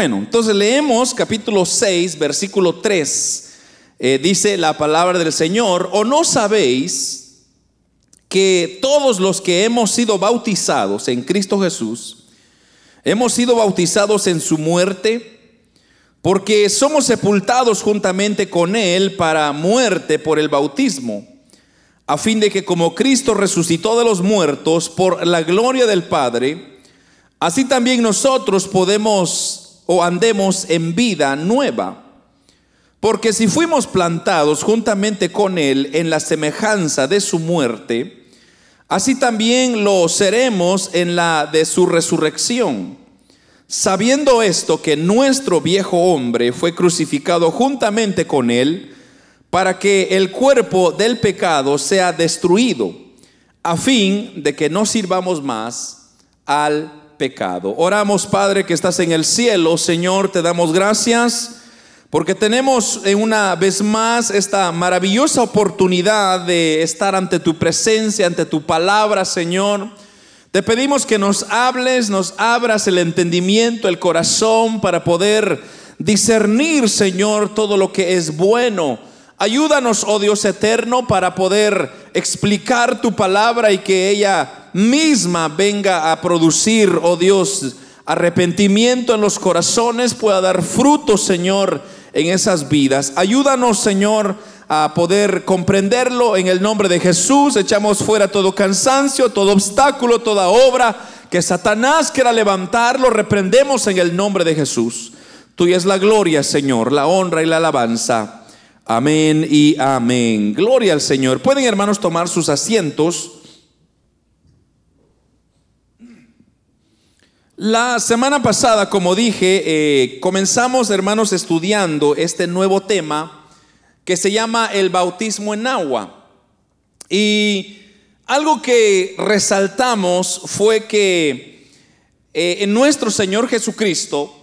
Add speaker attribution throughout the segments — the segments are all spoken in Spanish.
Speaker 1: Bueno, entonces leemos capítulo 6, versículo 3. Eh, dice la palabra del Señor, o no sabéis que todos los que hemos sido bautizados en Cristo Jesús, hemos sido bautizados en su muerte, porque somos sepultados juntamente con Él para muerte por el bautismo, a fin de que como Cristo resucitó de los muertos por la gloria del Padre, así también nosotros podemos o andemos en vida nueva. Porque si fuimos plantados juntamente con Él en la semejanza de su muerte, así también lo seremos en la de su resurrección. Sabiendo esto que nuestro viejo hombre fue crucificado juntamente con Él, para que el cuerpo del pecado sea destruido, a fin de que no sirvamos más al pecado. Oramos, Padre, que estás en el cielo. Señor, te damos gracias porque tenemos una vez más esta maravillosa oportunidad de estar ante tu presencia, ante tu palabra, Señor. Te pedimos que nos hables, nos abras el entendimiento, el corazón para poder discernir, Señor, todo lo que es bueno. Ayúdanos, oh Dios eterno, para poder explicar tu palabra y que ella misma venga a producir, oh Dios, arrepentimiento en los corazones, pueda dar fruto, Señor, en esas vidas. Ayúdanos, Señor, a poder comprenderlo en el nombre de Jesús. Echamos fuera todo cansancio, todo obstáculo, toda obra que Satanás quiera levantarlo. Reprendemos en el nombre de Jesús. Tuya es la gloria, Señor, la honra y la alabanza. Amén y amén. Gloria al Señor. Pueden, hermanos, tomar sus asientos. La semana pasada, como dije, eh, comenzamos, hermanos, estudiando este nuevo tema que se llama el bautismo en agua. Y algo que resaltamos fue que eh, en nuestro Señor Jesucristo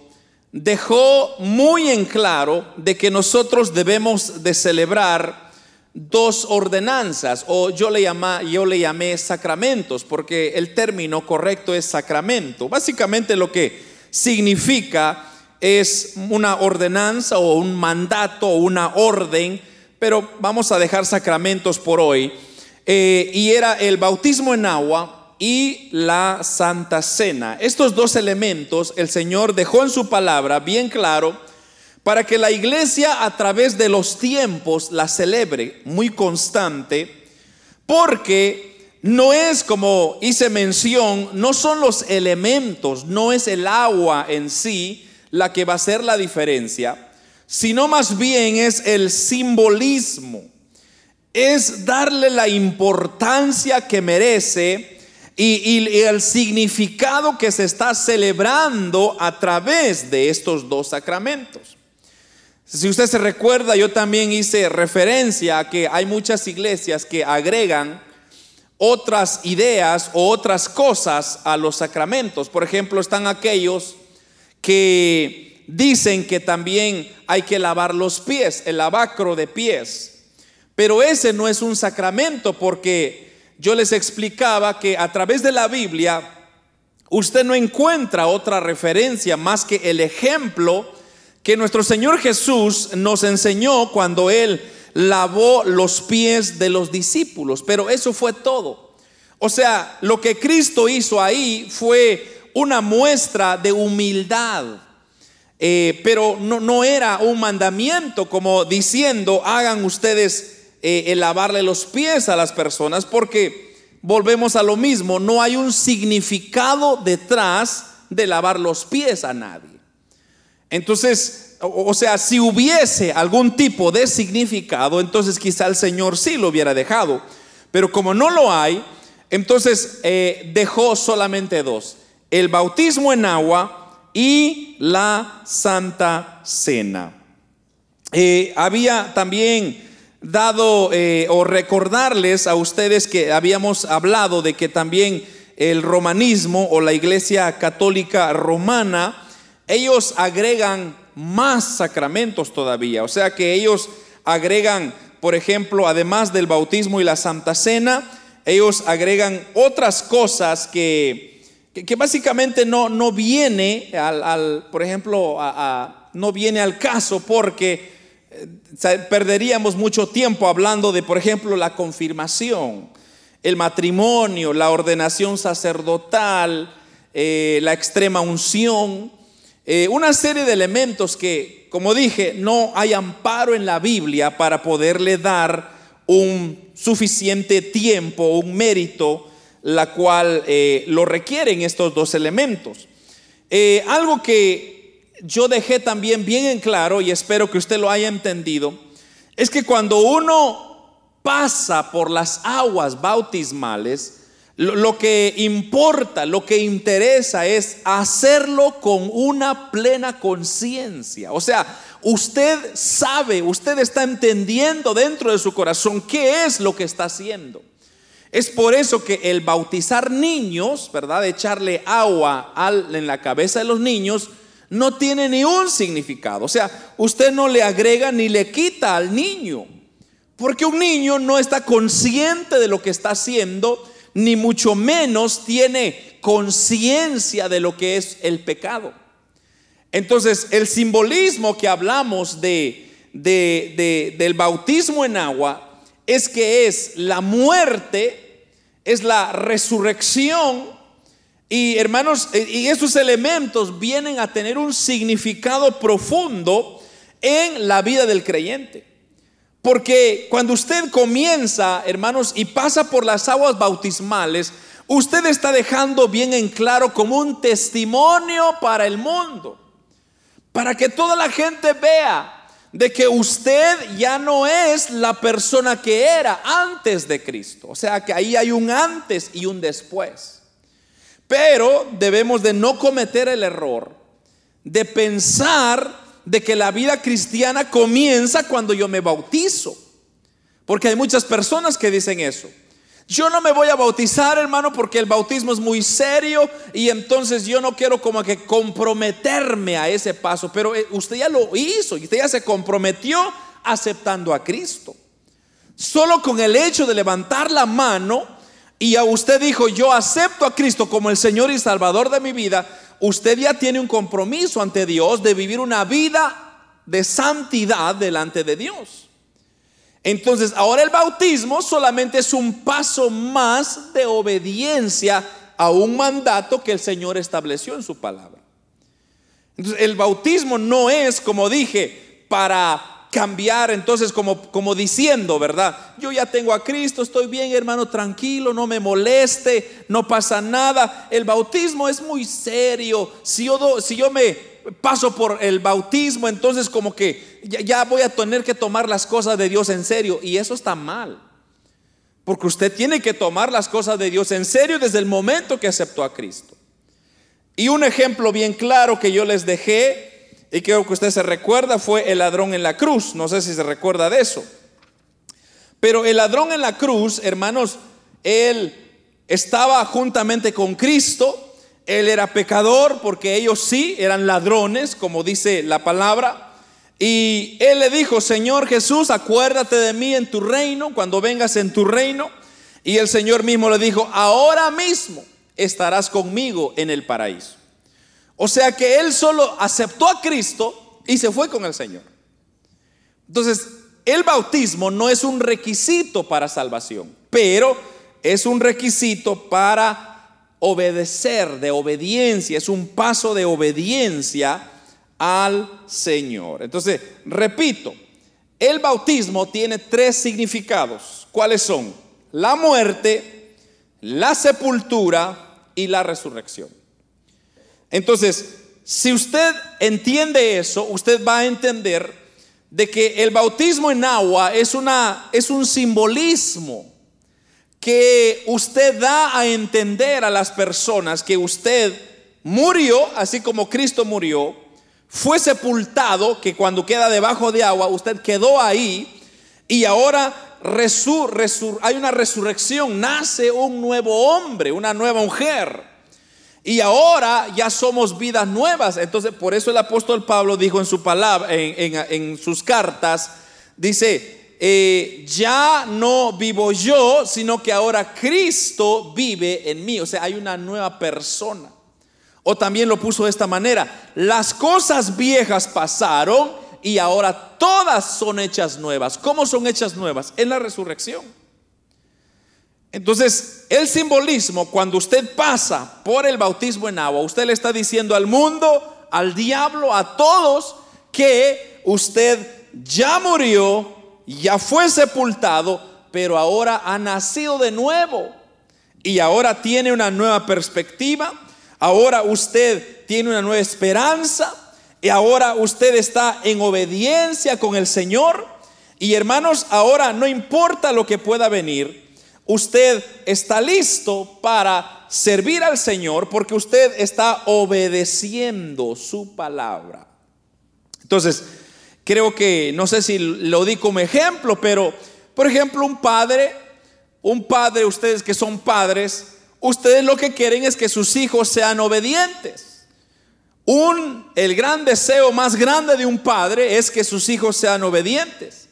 Speaker 1: dejó muy en claro de que nosotros debemos de celebrar dos ordenanzas, o yo le, llama, yo le llamé sacramentos, porque el término correcto es sacramento. Básicamente lo que significa es una ordenanza o un mandato o una orden, pero vamos a dejar sacramentos por hoy. Eh, y era el bautismo en agua y la Santa Cena. Estos dos elementos el Señor dejó en su palabra bien claro para que la iglesia a través de los tiempos la celebre muy constante, porque no es como hice mención, no son los elementos, no es el agua en sí la que va a hacer la diferencia, sino más bien es el simbolismo, es darle la importancia que merece y, el significado que se está celebrando a través de estos dos sacramentos. Si usted se recuerda, yo también hice referencia a que hay muchas iglesias que agregan otras ideas o otras cosas a los sacramentos. Por ejemplo, están aquellos que dicen que también hay que lavar los pies, el lavacro de pies. Pero ese no es un sacramento porque yo les explicaba que a través de la Biblia usted no encuentra otra referencia más que el ejemplo que nuestro Señor Jesús nos enseñó cuando Él lavó los pies de los discípulos, pero eso fue todo. O sea, lo que Cristo hizo ahí fue una muestra de humildad, eh, pero no, no, era un mandamiento como diciendo, hagan ustedes eh, el lavarle los pies a las personas, porque volvemos a lo mismo, no hay un significado detrás de lavar los pies a nadie. Entonces, o, sea, si hubiese algún tipo de significado, entonces quizá el Señor sí lo hubiera dejado. Pero como no lo hay, entonces eh, dejó solamente dos. El bautismo en agua y la Santa Cena. Eh, había también dado eh, o recordarles a ustedes que habíamos hablado de que también el romanismo o la iglesia católica romana ellos agregan más sacramentos todavía. O sea que ellos agregan, por ejemplo, además del bautismo y la Santa Cena, ellos agregan otras cosas que, que, básicamente no, no viene al, por ejemplo, no viene al caso porque perderíamos mucho tiempo hablando de, por ejemplo, la confirmación, el matrimonio, la ordenación sacerdotal, eh, la extrema unción, eh, una serie de elementos que, como dije, no hay amparo en la Biblia para poderle dar un suficiente tiempo, un mérito, la cual eh, lo requieren estos dos elementos. algo que yo dejé también bien en claro y espero que usted lo haya entendido, es que cuando uno pasa por las aguas bautismales, lo, que importa, lo que interesa es hacerlo con una plena conciencia. O sea, usted sabe, usted está entendiendo dentro de su corazón qué es lo que está haciendo. Es por eso que el bautizar niños, ¿verdad? Echarle agua en la cabeza de los niños, no tiene ni un significado. O sea, usted no le agrega ni le quita al niño. Porque un niño no está consciente de lo que está haciendo ni mucho menos tiene conciencia de lo que es el pecado. Entonces, el simbolismo que hablamos de, del bautismo en agua es que es la muerte, es la resurrección y hermanos, y esos elementos vienen a tener un significado profundo en la vida del creyente. Porque cuando usted comienza, hermanos, y pasa por las aguas bautismales, usted está dejando bien en claro como un testimonio para el mundo. Para que toda la gente vea de que usted ya no es la persona que era antes de Cristo. O sea que ahí hay un antes y un después. Pero debemos de no cometer el error de pensar de que la vida cristiana comienza cuando yo me bautizo. Porque hay muchas personas que dicen eso. Yo no me voy a bautizar, hermano, porque el bautismo es muy serio y entonces yo no quiero como que comprometerme a ese paso. Pero eh, usted ya lo hizo y usted ya se comprometió aceptando a Cristo. Solo con el hecho de levantar la mano y a usted dijo, yo acepto a Cristo como el Señor y Salvador de mi vida, usted ya tiene un compromiso ante Dios de vivir una vida de santidad delante de Dios. Entonces, ahora el bautismo solamente es un paso más de obediencia a un mandato que el Señor estableció en su palabra. Entonces, el bautismo no es, como dije, para cambiar entonces como, diciendo, ¿verdad? Yo ya tengo a Cristo, estoy bien hermano, tranquilo, no me moleste, no pasa nada. El bautismo es muy serio. Si yo, si yo me paso por el bautismo, entonces como que ya, ya voy a tener que tomar las cosas de Dios en serio. Y eso está mal. Porque usted tiene que tomar las cosas de Dios en serio desde el momento que aceptó a Cristo. Y un ejemplo bien claro que yo les dejé y creo que usted se recuerda, fue el ladrón en la cruz. No sé si se recuerda de eso. Pero el ladrón en la cruz, hermanos, él estaba juntamente con Cristo. Él era pecador porque ellos sí eran ladrones, como dice la palabra. Y él le dijo, Señor Jesús, acuérdate de mí en tu reino, cuando vengas en tu reino. Y el Señor mismo le dijo, ahora mismo estarás conmigo en el paraíso. O sea que él solo aceptó a Cristo y se fue con el Señor. Entonces, el bautismo no es un requisito para salvación, pero es un requisito para obedecer, de obediencia, es un paso de obediencia al Señor. Entonces, repito, el bautismo tiene tres significados. ¿Cuáles son? La muerte, la sepultura y la resurrección. Entonces, si usted entiende eso, usted va a entender de que el bautismo en agua es, una, es un simbolismo que usted da a entender a las personas que usted murió, así como Cristo murió, fue sepultado, que cuando queda debajo de agua, usted quedó ahí y ahora hay una resurrección, nace un nuevo hombre, una nueva mujer. Y ahora ya somos vidas nuevas. Entonces, por eso el apóstol Pablo dijo en su palabra, en, sus cartas, dice, eh, ya no vivo yo, sino que ahora Cristo vive en mí. O sea, hay una nueva persona. O también lo puso de esta manera, las cosas viejas pasaron y ahora todas son hechas nuevas. ¿Cómo son hechas nuevas? En la resurrección. Entonces, el simbolismo, cuando usted pasa por el bautismo en agua, usted le está diciendo al mundo, al diablo, a todos, que usted ya murió, ya fue sepultado, pero ahora ha nacido de nuevo. Y ahora tiene una nueva perspectiva, ahora usted tiene una nueva esperanza, y ahora usted está en obediencia con el Señor. Y hermanos, ahora no importa lo que pueda venir, usted está listo para servir al Señor porque usted está obedeciendo su palabra. Entonces, creo que, no sé si lo di como ejemplo, pero, por ejemplo, un padre, un padre, ustedes que son padres, ustedes lo que quieren es que sus hijos sean obedientes. Un, el gran deseo más grande de un padre es que sus hijos sean obedientes.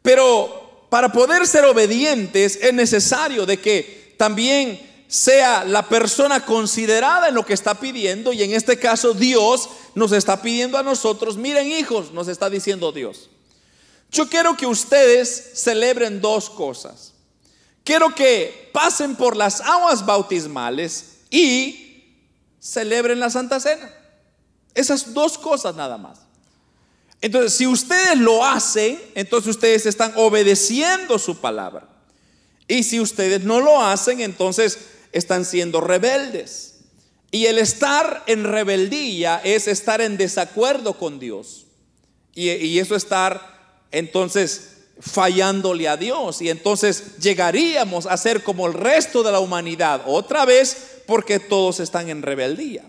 Speaker 1: Pero para poder ser obedientes es necesario de que también sea la persona considerada en lo que está pidiendo y en este caso Dios nos está pidiendo a nosotros, miren hijos, nos está diciendo Dios. Yo quiero que ustedes celebren dos cosas. Quiero que pasen por las aguas bautismales y celebren la Santa Cena. Esas dos cosas nada más. Entonces, si ustedes lo hacen, entonces ustedes están obedeciendo su palabra. Y si ustedes no lo hacen, entonces están siendo rebeldes. Y el estar en rebeldía es estar en desacuerdo con Dios. Y, eso estar entonces fallándole a Dios. Y entonces llegaríamos a ser como el resto de la humanidad otra vez porque todos están en rebeldía.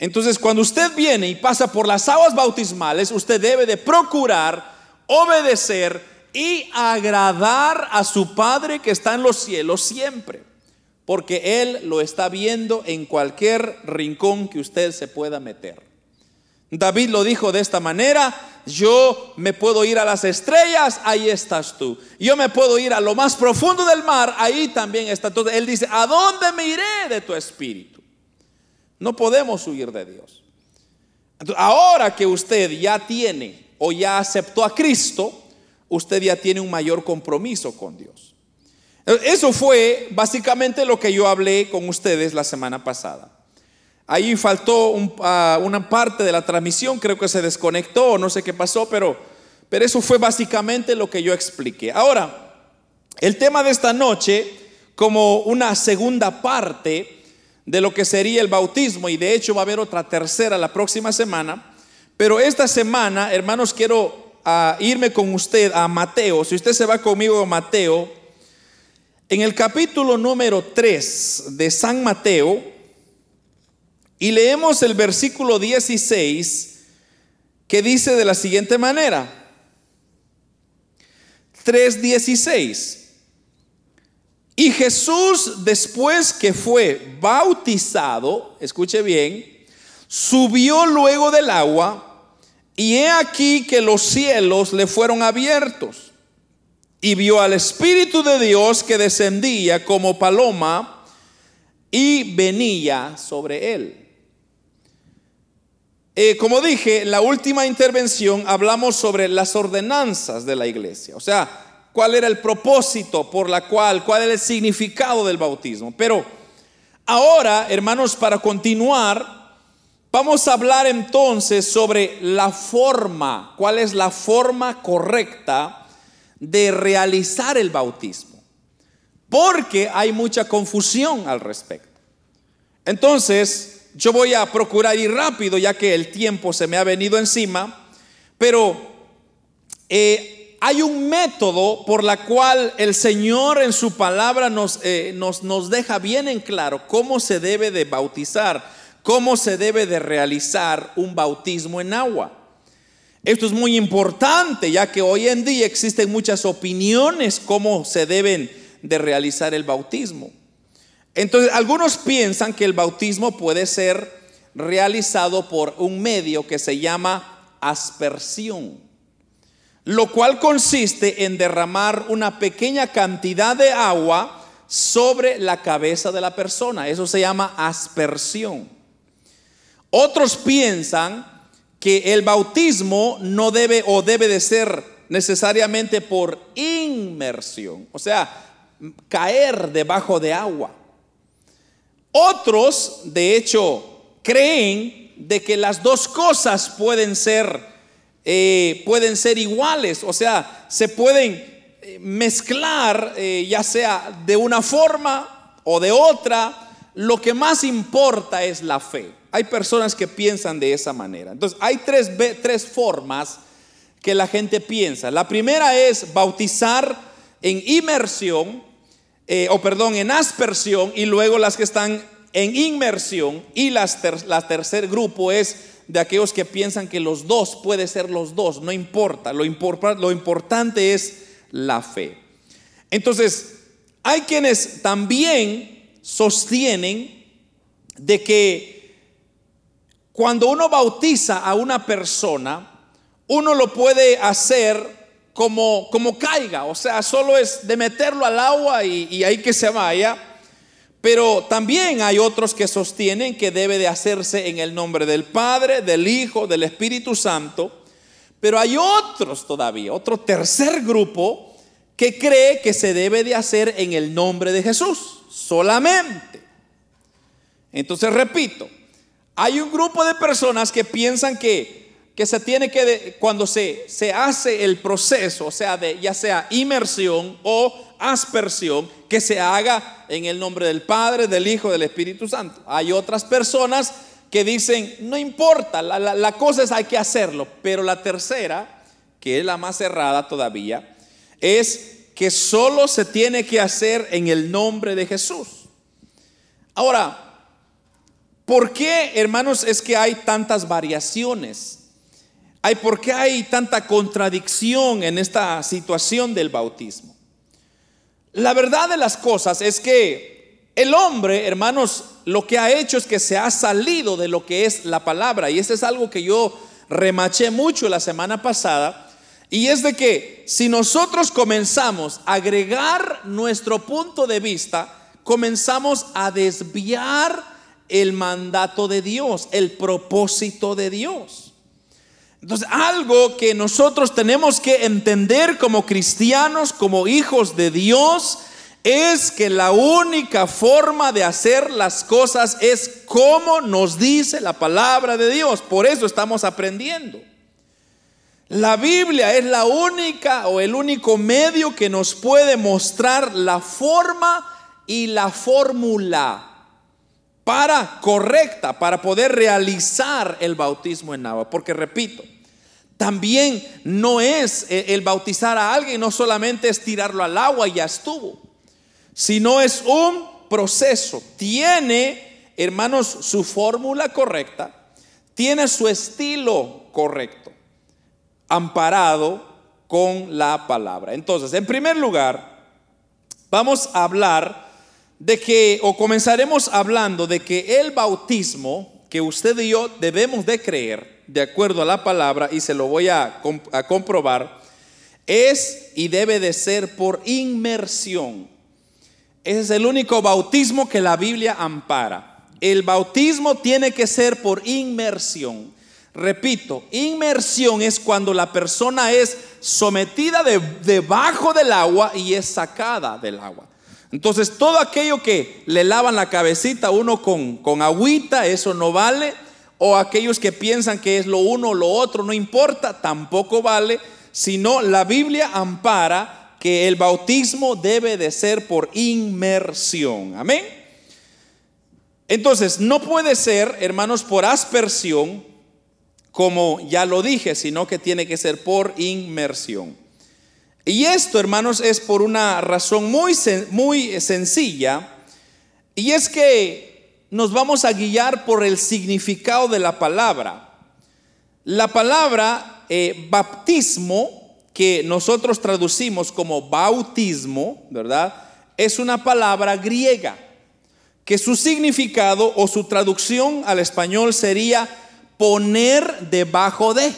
Speaker 1: Entonces cuando usted viene y pasa por las aguas bautismales, usted debe de procurar obedecer y agradar a su Padre que está en los cielos siempre porque Él lo está viendo en cualquier rincón que usted se pueda meter. David lo dijo de esta manera, yo me puedo ir a las estrellas, ahí estás tú. Yo me puedo ir a lo más profundo del mar, ahí también está tú. Él dice, ¿a dónde me iré de tu espíritu? No podemos huir de Dios. ahora que usted ya tiene o ya aceptó a Cristo, usted ya tiene un mayor compromiso con Dios. Eso fue básicamente lo que yo hablé con ustedes la semana pasada. Ahí faltó ah, una parte de la transmisión, creo que se desconectó, no sé qué pasó, pero, pero eso fue básicamente lo que yo expliqué. Ahora, el tema de esta noche, como una segunda parte de lo que sería el bautismo, y de hecho va a haber otra tercera la próxima semana, pero esta semana, hermanos, quiero ah, irme con usted a Mateo. Si usted se va conmigo a Mateo, en el capítulo número 3 de San Mateo, y leemos el versículo 16, que dice de la siguiente manera, 3.16, y Jesús después que fue bautizado, escuche bien, subió luego del agua, y he aquí que los cielos le fueron abiertos y vio al Espíritu de Dios que descendía como paloma y venía sobre él. Eh, como dije, la última intervención hablamos sobre las ordenanzas de la iglesia, o sea, cuál era el propósito por la cual, cuál era el significado del bautismo. Pero ahora, hermanos, para continuar, vamos a hablar entonces sobre la forma, cuál es la forma correcta de realizar el bautismo, porque hay mucha confusión al respecto. Entonces, yo voy a procurar ir rápido, ya que el tiempo se me ha venido encima, pero eh, hay un método por la cual el Señor en su palabra nos, eh, nos, nos deja bien en claro cómo se debe de bautizar, cómo se debe de realizar un bautismo en agua. Esto es muy importante, ya que hoy en día existen muchas opiniones cómo se deben de realizar el bautismo. Entonces, algunos piensan que el bautismo puede ser realizado por un medio que se llama aspersión. Lo cual consiste en derramar una pequeña cantidad de agua sobre la cabeza de la persona. Eso se llama aspersión. Otros piensan que el bautismo no debe o debe de ser necesariamente por inmersión, o sea, caer debajo de agua. Otros, de hecho, creen de que las dos cosas pueden ser, eh, pueden ser iguales, o sea, se pueden eh, mezclar, eh, ya sea de una forma o de otra. Lo que más importa es la fe. Hay personas que piensan de esa manera. Entonces, hay tres, tres formas que la gente piensa. La primera es bautizar en inmersión, o perdón, en aspersión y luego las que están en inmersión y las la tercer grupo es de aquellos que piensan que los dos puede ser los dos, no importa, lo, lo importante es la fe. Entonces, hay quienes también sostienen de que cuando uno bautiza a una persona, uno lo puede hacer como, como caiga, o sea, solo es de meterlo al agua y, y ahí que se vaya. Pero también hay otros que sostienen que debe de hacerse en el nombre del Padre, del Hijo, del Espíritu Santo. Pero hay otros todavía, otro tercer grupo que cree que se debe de hacer en el nombre de Jesús, solamente. Entonces, repito, hay un grupo de personas que piensan que que se tiene que, cuando se, se hace el proceso, o sea, de ya sea inmersión o aspersión, que se haga en el nombre del Padre, del Hijo, del Espíritu Santo. Hay otras personas que dicen, no importa, la, la cosa es hay que hacerlo, pero la tercera, que es la más cerrada todavía, es que solo se tiene que hacer en el nombre de Jesús. Ahora, ¿por qué, hermanos, es que hay tantas variaciones? Hay por qué hay tanta contradicción en esta situación del bautismo. La verdad de las cosas es que el hombre, hermanos, lo que ha hecho es que se ha salido de lo que es la palabra. Y eso es algo que yo remaché mucho la semana pasada. Y es de que si nosotros comenzamos a agregar nuestro punto de vista, comenzamos a desviar el mandato de Dios, el propósito de Dios. Entonces, algo que nosotros tenemos que entender como cristianos, como hijos de Dios, es que la única forma de hacer las cosas es como nos dice la palabra de Dios. Por eso estamos aprendiendo. La Biblia es la única o el único medio que nos puede mostrar la forma y la fórmula para correcta, para poder realizar el bautismo en agua. Porque repito, también no es el bautizar a alguien, no solamente es tirarlo al agua y ya estuvo, sino es un proceso. Tiene, hermanos, su fórmula correcta, tiene su estilo correcto, amparado con la palabra. Entonces, en primer lugar, vamos a hablar de que, o comenzaremos hablando de que el bautismo que usted y yo debemos de creer, de acuerdo a la palabra, y se lo voy a, comprobar, es y debe de ser por inmersión. Ese es el único bautismo que la Biblia ampara. El bautismo tiene que ser por inmersión. Repito, inmersión es cuando la persona es sometida debajo del agua y es sacada del agua. Entonces, todo aquello que le lavan la cabecita uno con, con agüita, eso no vale o aquellos que piensan que es lo uno o lo otro, no importa, tampoco vale, sino la Biblia ampara que el bautismo debe de ser por inmersión. Amén. Entonces, no puede ser, hermanos, por aspersión, como ya lo dije, sino que tiene que ser por inmersión. Y esto, hermanos, es por una razón muy, muy sencilla, y es que nos vamos a guiar por el significado de la palabra. La palabra eh, baptismo, que nosotros traducimos como bautismo, ¿verdad? Es una palabra griega, que su significado o su traducción al español sería poner debajo de.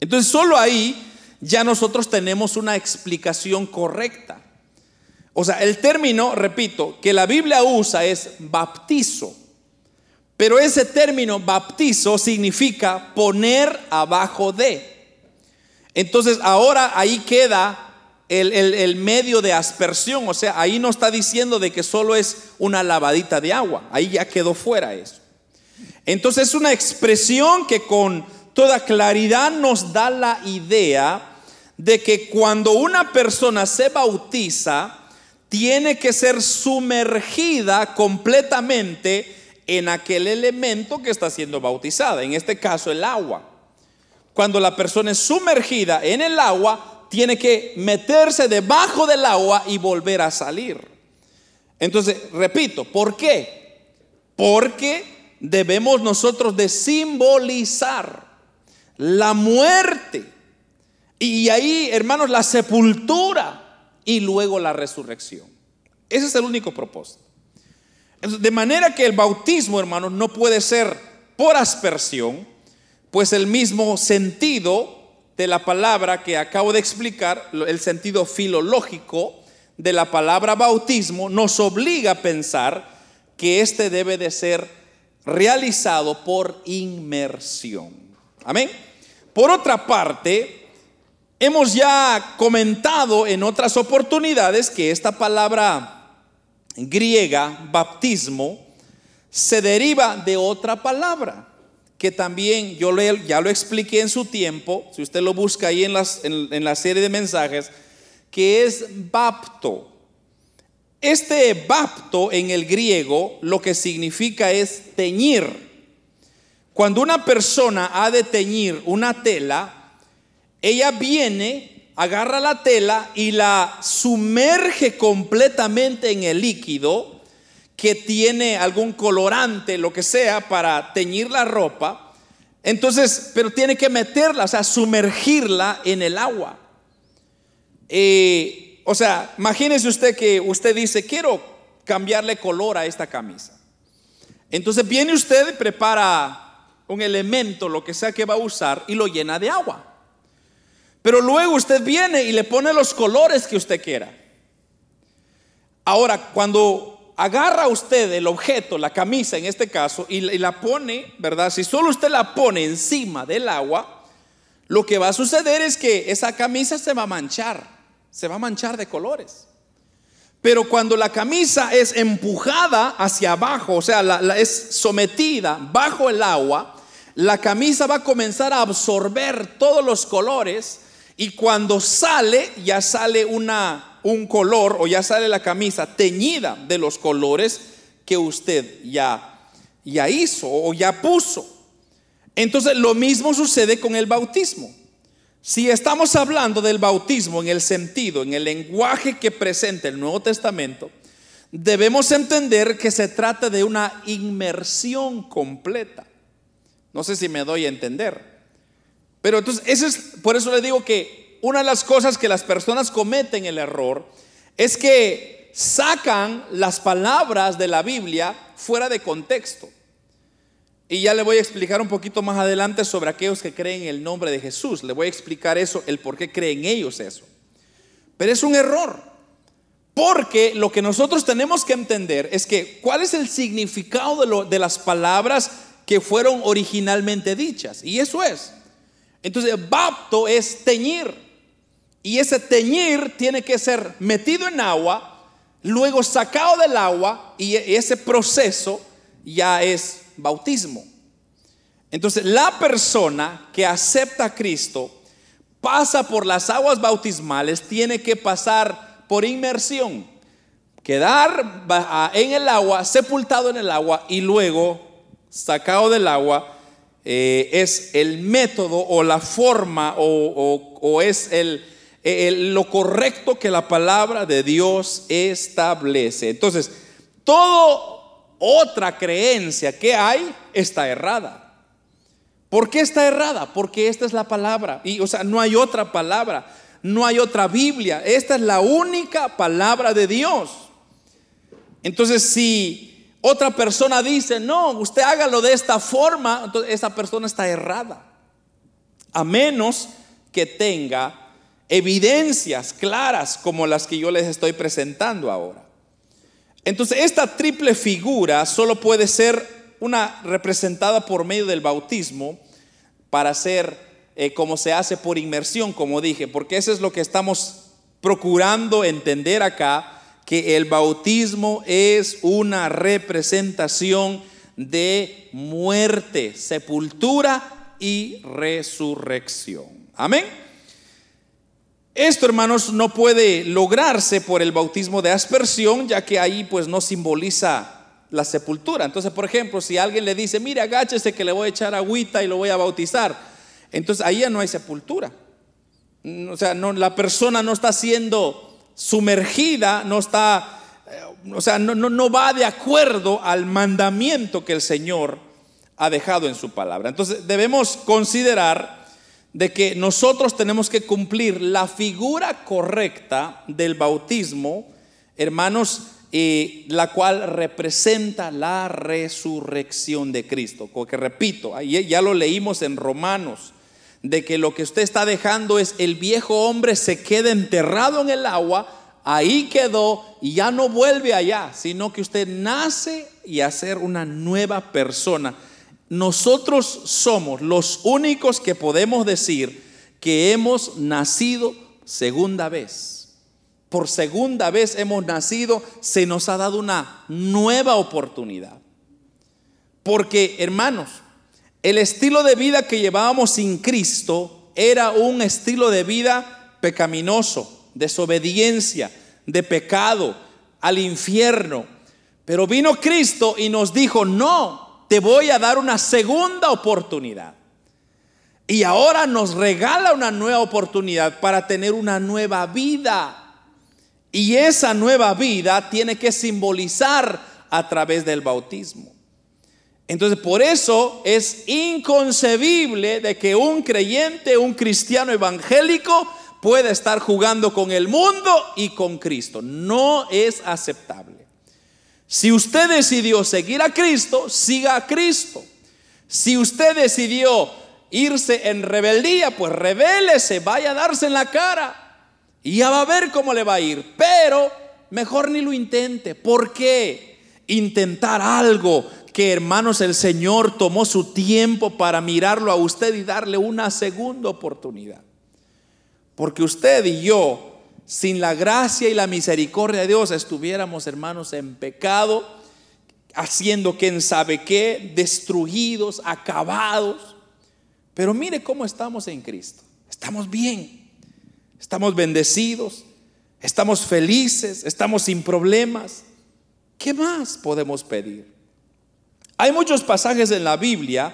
Speaker 1: Entonces solo ahí ya nosotros tenemos una explicación correcta. O sea, el término, repito, que la Biblia usa es baptizo. Pero ese término baptizo significa poner abajo de. Entonces ahora ahí queda el, medio de aspersión, o sea, ahí no está diciendo de que solo es una lavadita de agua, ahí ya quedó fuera eso. Entonces es una expresión que con toda claridad nos da la idea de que cuando una persona se bautiza, tiene que ser sumergida completamente en aquel elemento que está siendo bautizada, en este caso el agua. Cuando la persona es sumergida en el agua, tiene que meterse debajo del agua y volver a salir. Entonces, repito, ¿por qué? Porque debemos nosotros de simbolizar la muerte y ahí, hermanos, la sepultura y luego la resurrección. Ese es el único propósito. De manera que el bautismo, hermanos, no puede ser por aspersión, pues el mismo sentido de la palabra que acabo de explicar, el sentido filológico de la palabra bautismo, nos obliga a pensar que este debe de ser realizado por inmersión. Amén. Por otra parte, Hemos ya comentado en otras oportunidades que esta palabra griega, baptismo, se deriva de otra palabra que también yo ya lo expliqué en su tiempo, si usted lo busca ahí en, en la serie de mensajes, que es bapto. Este bapto en el griego lo que significa es teñir. Cuando una persona ha de teñir una tela, ella viene, agarra la tela y la sumerge completamente en el líquido que tiene algún colorante, lo que sea, para teñir la ropa. Entonces, pero tiene que meterla, o sea, sumergirla en el agua. Eh, o sea, imagínese usted que usted dice, quiero cambiarle color a esta camisa. Entonces viene usted y prepara un elemento, lo que sea que va a usar, y lo llena de agua. Pero luego usted viene y le pone los colores que usted quiera. Ahora, cuando agarra usted el objeto, la camisa en este caso, y, la pone, ¿verdad? Si solo usted la pone encima del agua, lo que va a suceder es que esa camisa se va a manchar, se va a manchar de colores. Pero cuando la camisa es empujada hacia abajo, o sea, la, es sometida bajo el agua, la camisa va a comenzar a absorber todos los colores y cuando sale, ya sale una, un color o ya sale la camisa teñida de los colores que usted ya, ya hizo o ya puso. Entonces lo mismo sucede con el bautismo. Si estamos hablando del bautismo en el sentido, en el lenguaje que presenta el Nuevo Testamento, debemos entender que se trata de una inmersión completa. No sé si me doy a entender. Pero entonces, ese es, por eso le digo que una de las cosas que las personas cometen el error es que sacan las palabras de la Biblia fuera de contexto. Y ya le voy a explicar un poquito más adelante sobre aquellos que creen en el nombre de Jesús. Le voy a explicar eso, el por qué creen ellos eso. Pero es un error. Porque lo que nosotros tenemos que entender es que cuál es el significado de, lo, de las palabras que fueron originalmente dichas. Y eso es, entonces, bapto es teñir. Y ese teñir tiene que ser metido en agua, luego sacado del agua y e, ese proceso ya es bautismo. Entonces, la persona que acepta a Cristo pasa por las aguas bautismales, tiene que pasar por inmersión, quedar en el agua, sepultado en el agua y luego sacado del agua eh, es el método o la forma o, es lo correcto que la palabra de Dios establece. Entonces, toda otra creencia que hay está errada. ¿Por qué está errada? Porque esta es la palabra. Y, o sea, no hay otra palabra, no hay otra Biblia. Esta es la única palabra de Dios. Entonces, si otra persona dice, no, usted hágalo de esta forma, entonces esa persona está errada. A menos que tenga evidencias claras como las que yo les estoy presentando ahora. Entonces, esta triple figura solo puede ser una representada por medio del bautismo para ser eh, como se hace por inmersión, como dije, porque eso es lo que estamos procurando entender acá, que el bautismo es una representación de muerte, sepultura y resurrección. Amén. Esto, hermanos, no puede lograrse por el bautismo de aspersión, ya que ahí pues no simboliza la sepultura. Entonces, por ejemplo, si alguien le dice, mire, agáchese que le voy a echar agüita y lo voy a bautizar, entonces ahí ya no hay sepultura. O sea, no, la persona no está siendo sumergida, no está, eh, o sea, no, no, no va de acuerdo al mandamiento que el Señor ha dejado en su palabra. Entonces, debemos considerar de que nosotros tenemos que cumplir la figura correcta del bautismo, hermanos, eh, la cual representa la resurrección de Cristo. Porque repito, ya lo leímos en Romanos, de que lo que usted está dejando es el viejo hombre se queda enterrado en el agua, ahí quedó y ya no vuelve allá, sino que usted nace y a ser una nueva persona nosotros somos los únicos que podemos decir que hemos nacido segunda vez. Por segunda vez hemos nacido, se nos ha dado una nueva oportunidad. Porque, hermanos, el estilo de vida que llevábamos sin Cristo era un estilo de vida pecaminoso, desobediencia, de pecado, al infierno. Pero vino Cristo y nos dijo, no, te voy a dar una segunda oportunidad. Y ahora nos regala una nueva oportunidad para tener una nueva vida. Y esa nueva vida tiene que simbolizar a través del bautismo. Entonces, por eso es inconcebible de que un creyente, un cristiano evangélico, pueda estar jugando con el mundo y con Cristo. No es aceptable. Si usted decidió seguir a Cristo, siga a Cristo. Si usted decidió irse en rebeldía, pues rebélese, vaya a darse en la cara. Y ya va a ver cómo le va a ir. Pero mejor ni lo intente. ¿Por qué? Intentar algo que hermanos el Señor tomó su tiempo para mirarlo a usted y darle una segunda oportunidad. Porque usted y yo sin la gracia y la misericordia de Dios estuviéramos, hermanos, en pecado, haciendo quién sabe qué, destruidos, acabados. Pero mire cómo estamos en Cristo. Estamos bien, estamos bendecidos, estamos felices, estamos sin problemas. ¿Qué más podemos pedir? Hay muchos pasajes en la Biblia,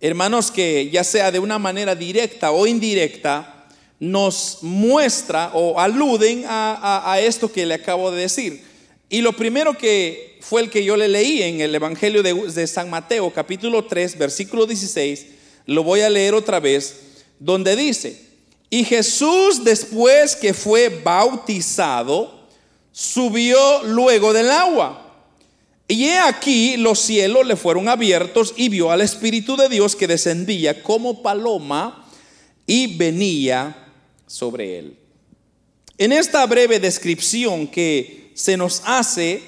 Speaker 1: hermanos, que ya sea de una manera directa o indirecta, nos muestra o aluden a, esto que le acabo de decir. Y lo primero que fue el que yo le leí en el Evangelio de, de, San Mateo, capítulo 3, versículo 16, lo voy a leer otra vez, donde dice, y Jesús después que fue bautizado, subió luego del agua. Y he aquí los cielos le fueron abiertos y vio al Espíritu de Dios que descendía como paloma y venía sobre él. En esta breve descripción que se nos hace,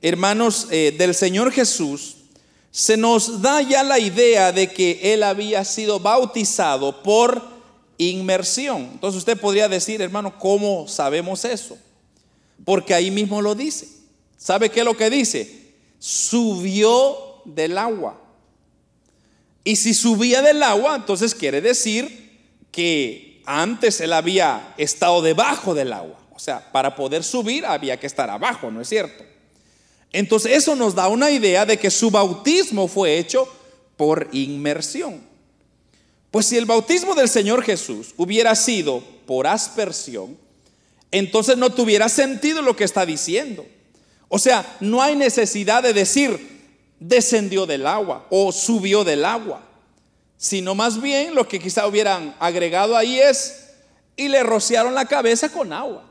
Speaker 1: hermanos, eh, del Señor Jesús, se nos da ya la idea de que él había sido bautizado por inmersión. Entonces usted podría decir, hermano, ¿cómo sabemos eso? Porque ahí mismo lo dice. ¿Sabe qué es lo que dice? Subió del agua. Y si subía del agua, entonces quiere decir que antes él había estado debajo del agua. O sea, para poder subir había que estar abajo, ¿no es cierto? Entonces eso nos da una idea de que su bautismo fue hecho por inmersión. Pues si el bautismo del Señor Jesús hubiera sido por aspersión, entonces no tuviera sentido lo que está diciendo. O sea, no hay necesidad de decir descendió del agua o subió del agua sino más bien lo que quizá hubieran agregado ahí es, y le rociaron la cabeza con agua.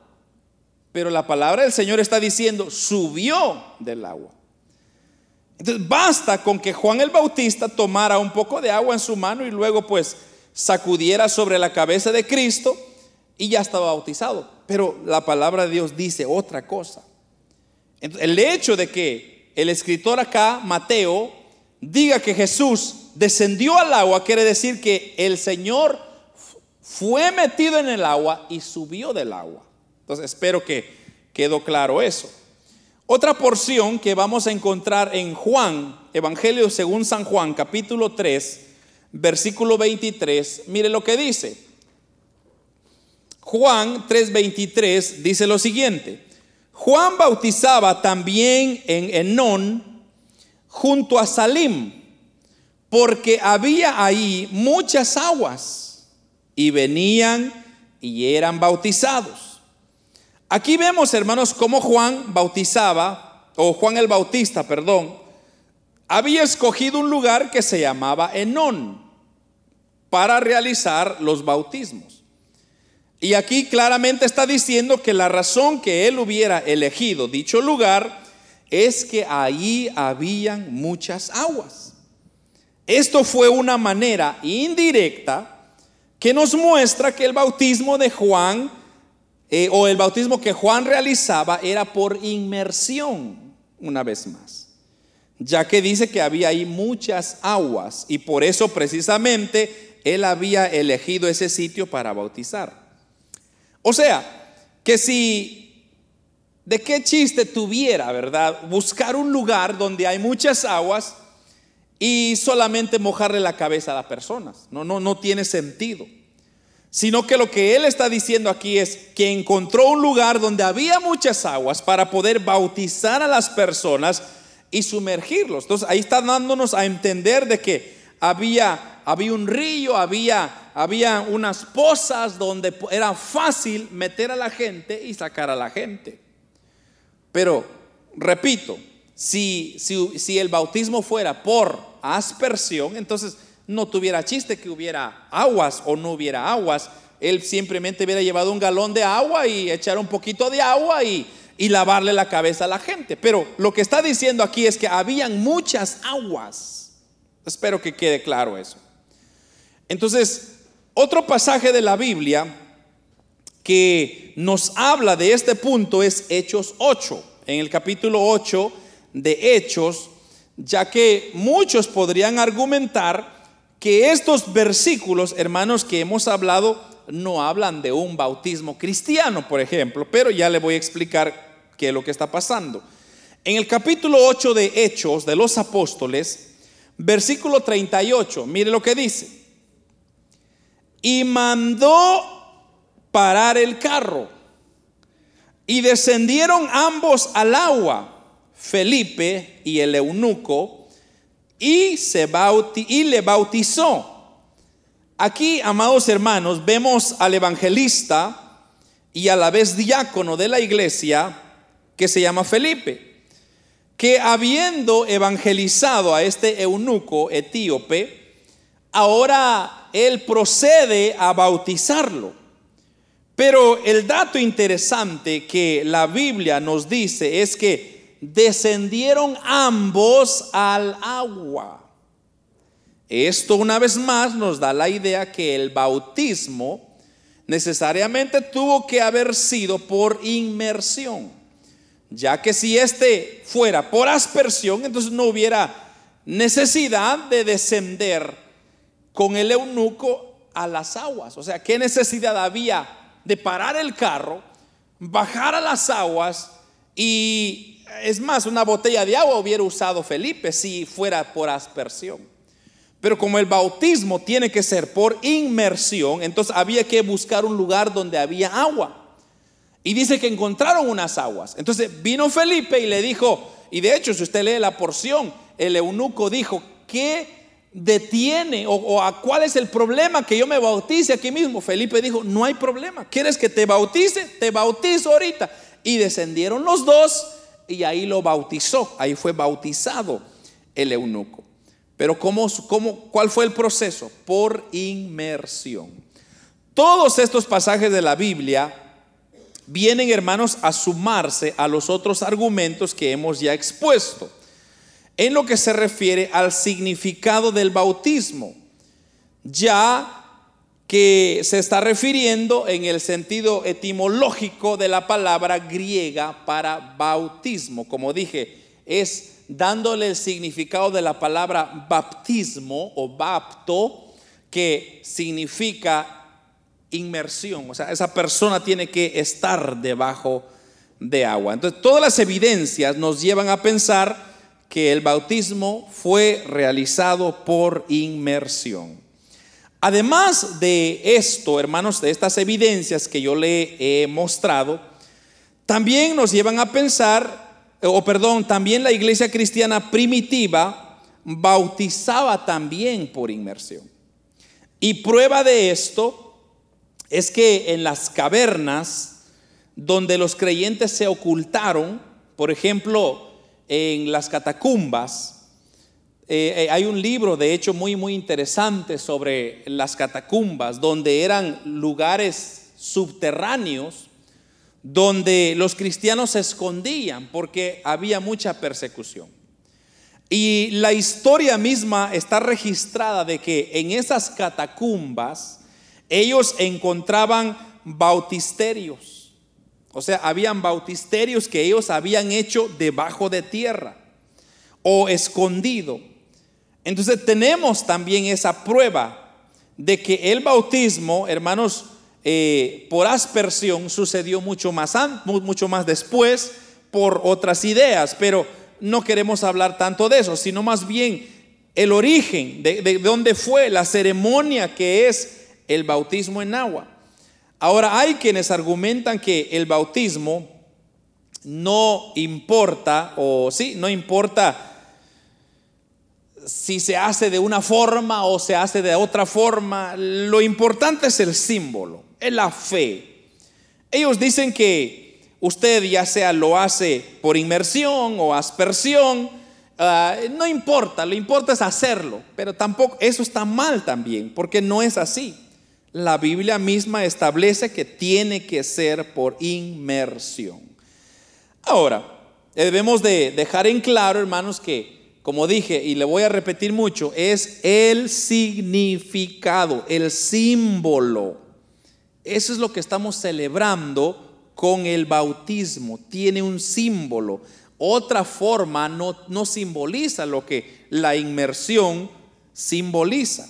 Speaker 1: Pero la palabra del Señor está diciendo, subió del agua. Entonces basta con que Juan el Bautista tomara un poco de agua en su mano y luego pues sacudiera sobre la cabeza de Cristo y ya estaba bautizado. Pero la palabra de Dios dice otra cosa. El hecho de que el escritor acá, Mateo, diga que Jesús descendió al agua, quiere decir que el Señor fue metido en el agua y subió del agua. Entonces espero que quedó claro eso. Otra porción que vamos a encontrar en Juan, Evangelio según San Juan, capítulo 3, versículo 23, mire lo que dice. Juan 3:23 dice lo siguiente, Juan bautizaba también en Enón junto a Salim, porque había ahí muchas aguas y venían y eran bautizados. Aquí vemos, hermanos, cómo Juan bautizaba, o Juan el Bautista, perdón, había escogido un lugar que se llamaba Enón para realizar los bautismos. Y aquí claramente está diciendo que la razón que él hubiera elegido dicho lugar es que ahí habían muchas aguas. Esto fue una manera indirecta que nos muestra que el bautismo de Juan eh, o el bautismo que Juan realizaba era por inmersión, una vez más, ya que dice que había ahí muchas aguas y por eso precisamente él había elegido ese sitio para bautizar. O sea, que si de qué chiste tuviera, ¿verdad? Buscar un lugar donde hay muchas aguas y solamente mojarle la cabeza a las personas. No, no, no tiene sentido. Sino que lo que él está diciendo aquí es que encontró un lugar donde había muchas aguas para poder bautizar a las personas y sumergirlos. Entonces ahí está dándonos a entender de que había, había un río, había había unas pozas donde era fácil meter a la gente y sacar a la gente. Pero, repito, si, si, el bautismo fuera por aspersión, entonces no tuviera chiste que hubiera aguas o no hubiera aguas. Él simplemente hubiera llevado un galón de agua y echar un poquito de agua y, y lavarle la cabeza a la gente. Pero lo que está diciendo aquí es que habían muchas aguas. Espero que quede claro eso. Entonces, otro pasaje de la Biblia que nos habla de este punto es Hechos 8. En el capítulo 8 de Hechos, ya que muchos podrían argumentar que estos versículos, hermanos, que hemos hablado, no hablan de un bautismo cristiano, por ejemplo, pero ya le voy a explicar qué es lo que está pasando. En el capítulo 8 de Hechos de los Apóstoles, versículo 38, mire lo que dice y mandó parar el carro. Y descendieron ambos al agua, Felipe y el eunuco, y, se y le bautizó. Aquí, amados hermanos, vemos al evangelista y a la vez diácono de la iglesia que se llama Felipe, que habiendo evangelizado a este eunuco etíope, ahora él procede a bautizarlo. Pero el dato interesante que la Biblia nos dice es que descendieron ambos al agua. Esto una vez más nos da la idea que el bautismo necesariamente tuvo que haber sido por inmersión, ya que si este fuera por aspersión, entonces no hubiera necesidad de descender con el eunuco a las aguas. O sea, ¿qué necesidad había de parar el carro, bajar a las aguas y, es más, una botella de agua hubiera usado Felipe si fuera por aspersión? Pero como el bautismo tiene que ser por inmersión, entonces había que buscar un lugar donde había agua. Y dice que encontraron unas aguas. Entonces vino Felipe y le dijo, y de hecho si usted lee la porción, el eunuco dijo, ¿qué detiene o, a cuál es el problema que yo me bautice aquí mismo. Felipe dijo, no hay problema. ¿Quieres que te bautice? Te bautizo ahorita. Y descendieron los dos y ahí lo bautizó. Ahí fue bautizado el eunuco. Pero ¿cómo, cómo, cuál fue el proceso? Por inmersión. Todos estos pasajes de la Biblia vienen, hermanos, a sumarse a los otros argumentos que hemos ya expuesto en lo que se refiere al significado del bautismo. Ya que se está refiriendo en el sentido etimológico de la palabra griega para bautismo. Como dije, es dándole el significado de la palabra baptismo o bapto, que significa inmersión. O sea, esa persona tiene que estar debajo de agua. Entonces, todas las evidencias nos llevan a pensar que el bautismo fue realizado por inmersión. Además de esto, hermanos, de estas evidencias que yo le he mostrado, también nos llevan a pensar, o perdón, también la iglesia cristiana primitiva bautizaba también por inmersión. Y prueba de esto es que en las cavernas donde los creyentes se ocultaron, por ejemplo, en las catacumbas, eh, eh, hay un libro, de hecho, muy, muy interesante sobre las catacumbas, donde eran lugares subterráneos donde los cristianos se escondían porque había mucha persecución. Y la historia misma está registrada de que en esas catacumbas ellos encontraban bautisterios. O sea, habían bautisterios que ellos habían hecho debajo de tierra o escondido. Entonces tenemos también esa prueba de que el bautismo, hermanos, eh, por aspersión sucedió mucho más, mucho más después por otras ideas, pero no queremos hablar tanto de eso, sino más bien el origen, de, de dónde fue la ceremonia que es el bautismo en agua. Ahora hay quienes argumentan que el bautismo no importa, o sí, no importa si se hace de una forma o se hace de otra forma, lo importante es el símbolo, es la fe. Ellos dicen que usted ya sea lo hace por inmersión o aspersión, ah, no importa, lo importa es hacerlo, pero tampoco eso está mal también, porque no es así. La Biblia misma establece que tiene que ser por inmersión. Ahora, debemos de dejar en claro, hermanos, que como dije y le voy a repetir mucho, es el significado, el símbolo. Eso es lo que estamos celebrando con el bautismo. Tiene un símbolo. Otra forma no, no simboliza lo que la inmersión simboliza.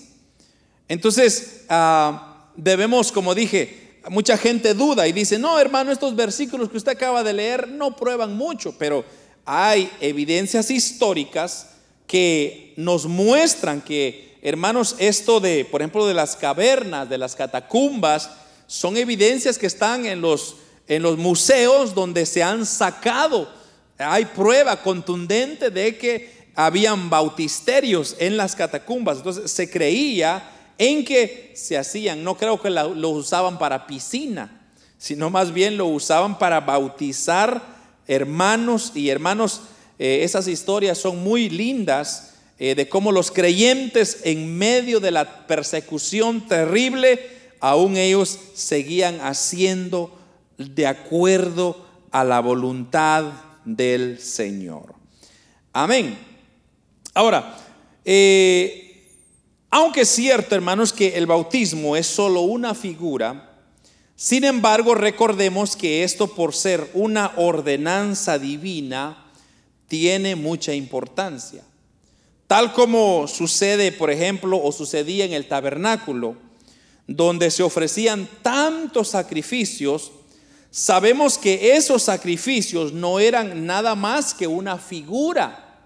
Speaker 1: Entonces, ah, debemos, como dije, mucha gente duda y dice, no, hermano, estos versículos que usted acaba de leer no prueban mucho, pero hay evidencias históricas que nos muestran que, hermanos, esto de, por ejemplo, de las cavernas, de las catacumbas, son evidencias que están en los, en los museos donde se han sacado. Hay prueba contundente de que habían bautisterios en las catacumbas. Entonces se creía en que se hacían, no creo que lo usaban para piscina, sino más bien lo usaban para bautizar hermanos y hermanos, eh, esas historias son muy lindas eh, de cómo los creyentes en medio de la persecución terrible, aún ellos seguían haciendo de acuerdo a la voluntad del Señor. Amén. Ahora, eh, aunque es cierto, hermanos, que el bautismo es solo una figura, sin embargo, recordemos que esto por ser una ordenanza divina tiene mucha importancia. Tal como sucede, por ejemplo, o sucedía en el tabernáculo, donde se ofrecían tantos sacrificios, sabemos que esos sacrificios no eran nada más que una figura,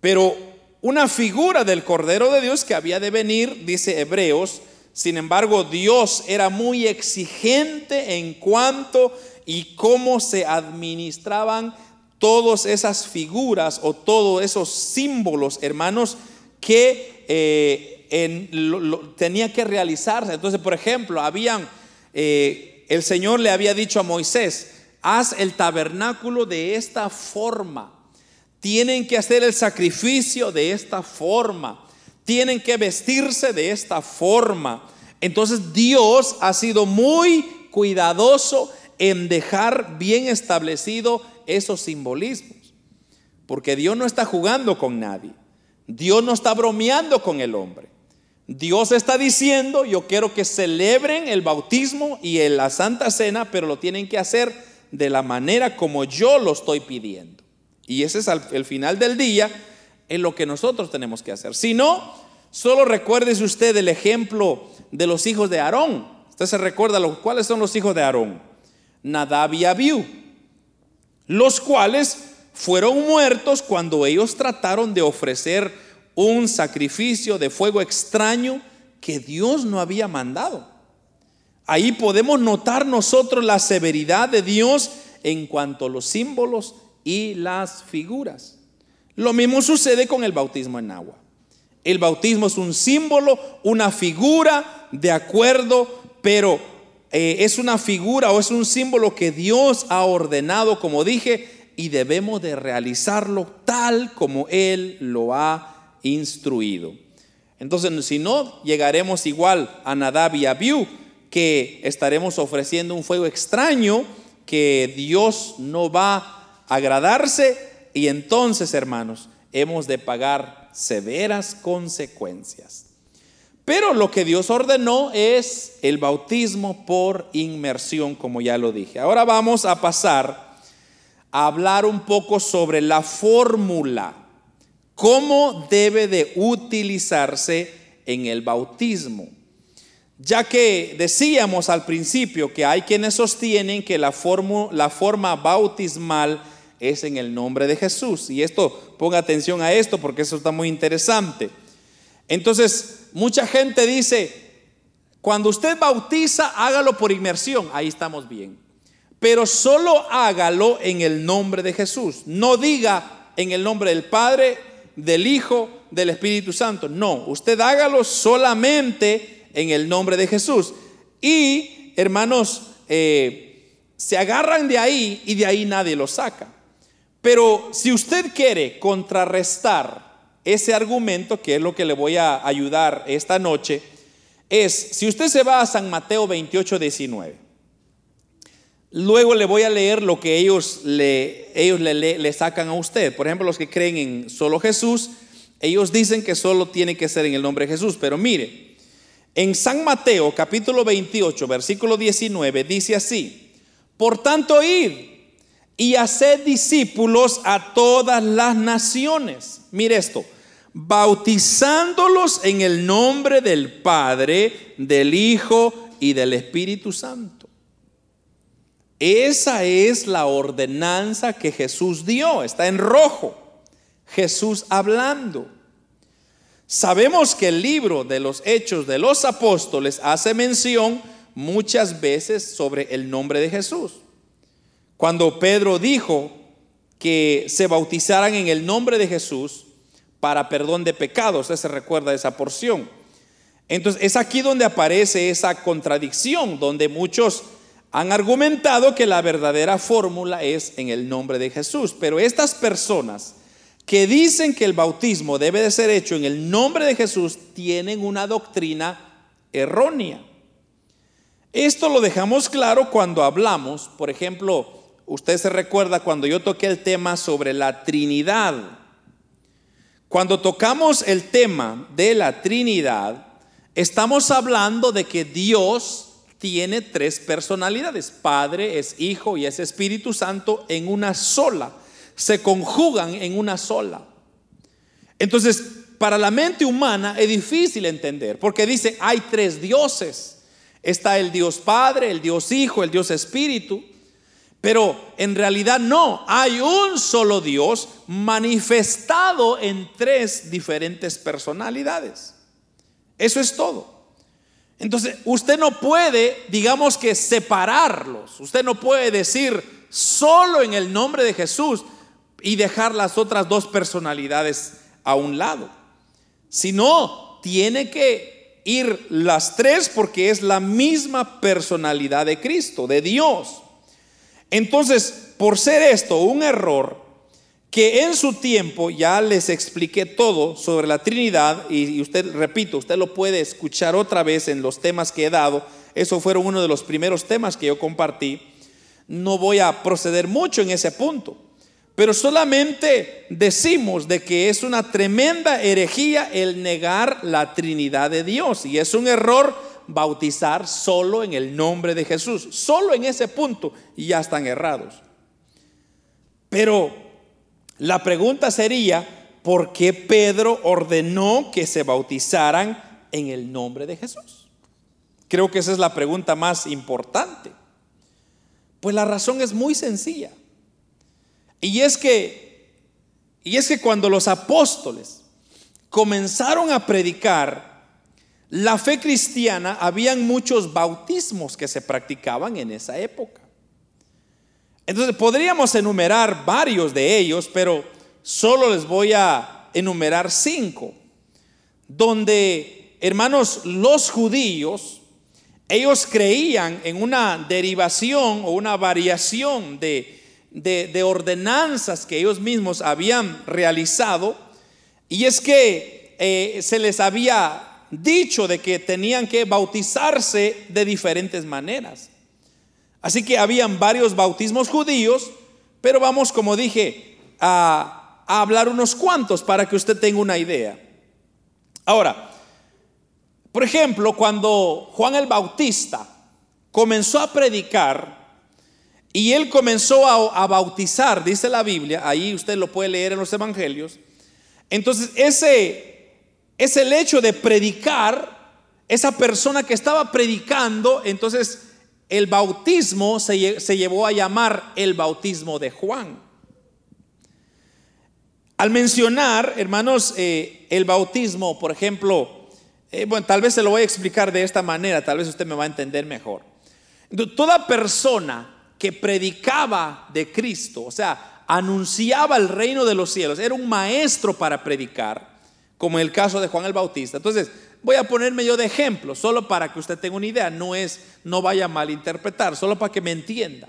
Speaker 1: pero una figura del Cordero de Dios que había de venir, dice Hebreos, sin embargo, Dios era muy exigente en cuanto y cómo se administraban todas esas figuras o todos esos símbolos, hermanos, que eh, tenía que realizarse. Entonces, por ejemplo, habían, eh, el Señor le había dicho a Moisés, haz el tabernáculo de esta forma. Tienen que hacer el sacrificio de esta forma tienen que vestirse de esta forma. Entonces Dios ha sido muy cuidadoso en dejar bien establecido esos simbolismos. Porque Dios no está jugando con nadie. Dios no está bromeando con el hombre. Dios está diciendo, yo quiero que celebren el bautismo y la Santa Cena, pero lo tienen que hacer de la manera como yo lo estoy pidiendo. Y ese es el final del día, es lo que nosotros tenemos que hacer. Si no, solo recuérdese usted el ejemplo de los hijos de Aarón. Usted se recuerda los, cuáles son los hijos de Aarón. Nadab y Abiú, los cuales fueron muertos cuando ellos trataron de ofrecer un sacrificio de fuego extraño que Dios no había mandado. Ahí podemos notar nosotros la severidad de Dios en cuanto a los símbolos y las figuras. Lo mismo sucede con el bautismo en agua. El bautismo es un símbolo, una figura de acuerdo, pero eh, es una figura o es un símbolo que Dios ha ordenado, como dije, y debemos de realizarlo tal como Él lo ha instruido. Entonces, si no, llegaremos igual a Nadab y Abiú, que estaremos ofreciendo un fuego extraño que Dios no va agradarse y entonces, hermanos, hemos de pagar severas consecuencias. Pero lo que Dios ordenó es el bautismo por inmersión, como ya lo dije. Ahora vamos a pasar a hablar un poco sobre la fórmula cómo debe de utilizarse en el bautismo. Ya que decíamos al principio que hay quienes sostienen que la, la forma bautismal es en el nombre de Jesús. Y esto, ponga atención a esto porque eso está muy interesante. Entonces, mucha gente dice, cuando usted bautiza, hágalo por inmersión. Ahí estamos bien. Pero solo hágalo en el nombre de Jesús. No diga en el nombre del Padre, del Hijo, del Espíritu Santo. No, usted hágalo solamente en el nombre de Jesús. Y, hermanos, eh, se agarran de ahí y de ahí nadie lo saca. Pero si usted quiere contrarrestar ese argumento, que es lo que le voy a ayudar esta noche, es, si usted se va a San Mateo 28, 19, Luego le voy a leer lo que ellos le, ellos le, sacan a usted. Por ejemplo, los que creen en solo Jesús, ellos dicen que solo tiene que ser en el nombre de Jesús. Pero mire, en San Mateo capítulo 28, versículo 19, dice así, por tanto id y haced discípulos a todas las naciones. Mire esto, bautizándolos en el nombre del Padre, del Hijo y del Espíritu Santo esa es la ordenanza que Jesús dio, está en rojo. Jesús hablando. Sabemos que el libro de los hechos de los apóstoles hace mención muchas veces sobre el nombre de Jesús. Cuando Pedro dijo que se bautizaran en el nombre de Jesús para perdón de pecados, usted se recuerda esa porción. Entonces es aquí donde aparece esa contradicción, donde muchos han argumentado que la verdadera fórmula es en el nombre de Jesús, pero estas personas que dicen que el bautismo debe de ser hecho en el nombre de Jesús tienen una doctrina errónea. Esto lo dejamos claro cuando hablamos, por ejemplo, usted se recuerda cuando yo toqué el tema sobre la Trinidad. Cuando tocamos el tema de la Trinidad, estamos hablando de que Dios tiene tres personalidades. Padre es Hijo y es Espíritu Santo en una sola. Se conjugan en una sola. Entonces, para la mente humana es difícil entender, porque dice, hay tres dioses. Está el Dios Padre, el Dios Hijo, el Dios Espíritu. Pero en realidad no, hay un solo Dios manifestado en tres diferentes personalidades. Eso es todo. Entonces, usted no puede, digamos que separarlos. Usted no puede decir solo en el nombre de Jesús y dejar las otras dos personalidades a un lado. Sino, tiene que ir las tres porque es la misma personalidad de Cristo, de Dios. Entonces, por ser esto un error, que en su tiempo ya les expliqué todo sobre la Trinidad y, usted, repito, usted lo puede escuchar otra vez en los temas que he dado. Eso fueron uno de los primeros temas que yo compartí. No voy a proceder mucho en ese punto. Pero solamente decimos de que es una tremenda herejía el negar la Trinidad de Dios. Y es un error bautizar solo en el nombre de Jesús. Solo en ese punto y ya están errados. Pero la pregunta sería, ¿por qué Pedro ordenó que se bautizaran en el nombre de Jesús? Creo que esa es la pregunta más importante. Pues la razón es muy sencilla. Y es que, y es que cuando los apóstoles comenzaron a predicar la fe cristiana, habían muchos bautismos que se practicaban en esa época. Entonces podríamos enumerar varios de ellos, pero solo les voy a enumerar cinco, donde, hermanos, los judíos, ellos creían en una derivación o una variación de de, ordenanzas que ellos mismos habían realizado, y es que eh, se les había dicho de que tenían que bautizarse de diferentes maneras. Así que habían varios bautismos judíos, pero vamos, como dije, a, a hablar unos cuantos para que usted tenga una idea. Ahora, por ejemplo, cuando Juan el Bautista comenzó a predicar, y él comenzó a, bautizar, dice la Biblia, ahí usted lo puede leer en los evangelios. Entonces, ese es el hecho de predicar, esa persona que estaba predicando, entonces el bautismo se, llevó a llamar el bautismo de Juan. Al mencionar, hermanos, eh, el bautismo, por ejemplo, eh, bueno, tal vez se lo voy a explicar de esta manera, tal vez usted me va a entender mejor. Toda persona que predicaba de Cristo, o sea, anunciaba el reino de los cielos, era un maestro para predicar, como en el caso de Juan el Bautista. Entonces, voy a ponerme yo de ejemplo, solo para que usted tenga una idea, no es, no vaya a malinterpretar, solo para que me entienda.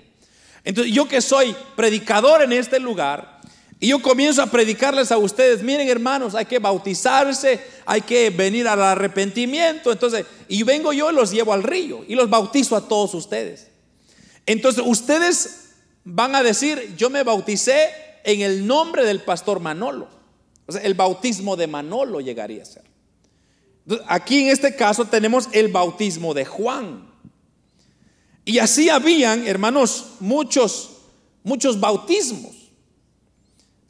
Speaker 1: Entonces, yo que soy predicador en este lugar, y yo comienzo a predicarles a ustedes, miren hermanos, hay que bautizarse, hay que venir al arrepentimiento, entonces, y vengo yo y los llevo al río y los bautizo a todos ustedes. Entonces ustedes van a decir, yo me bauticé en el nombre del pastor Manolo. El bautismo de Manolo llegaría a ser. aquí en este caso tenemos el bautismo de Juan. Y así habían, hermanos, muchos, muchos bautismos,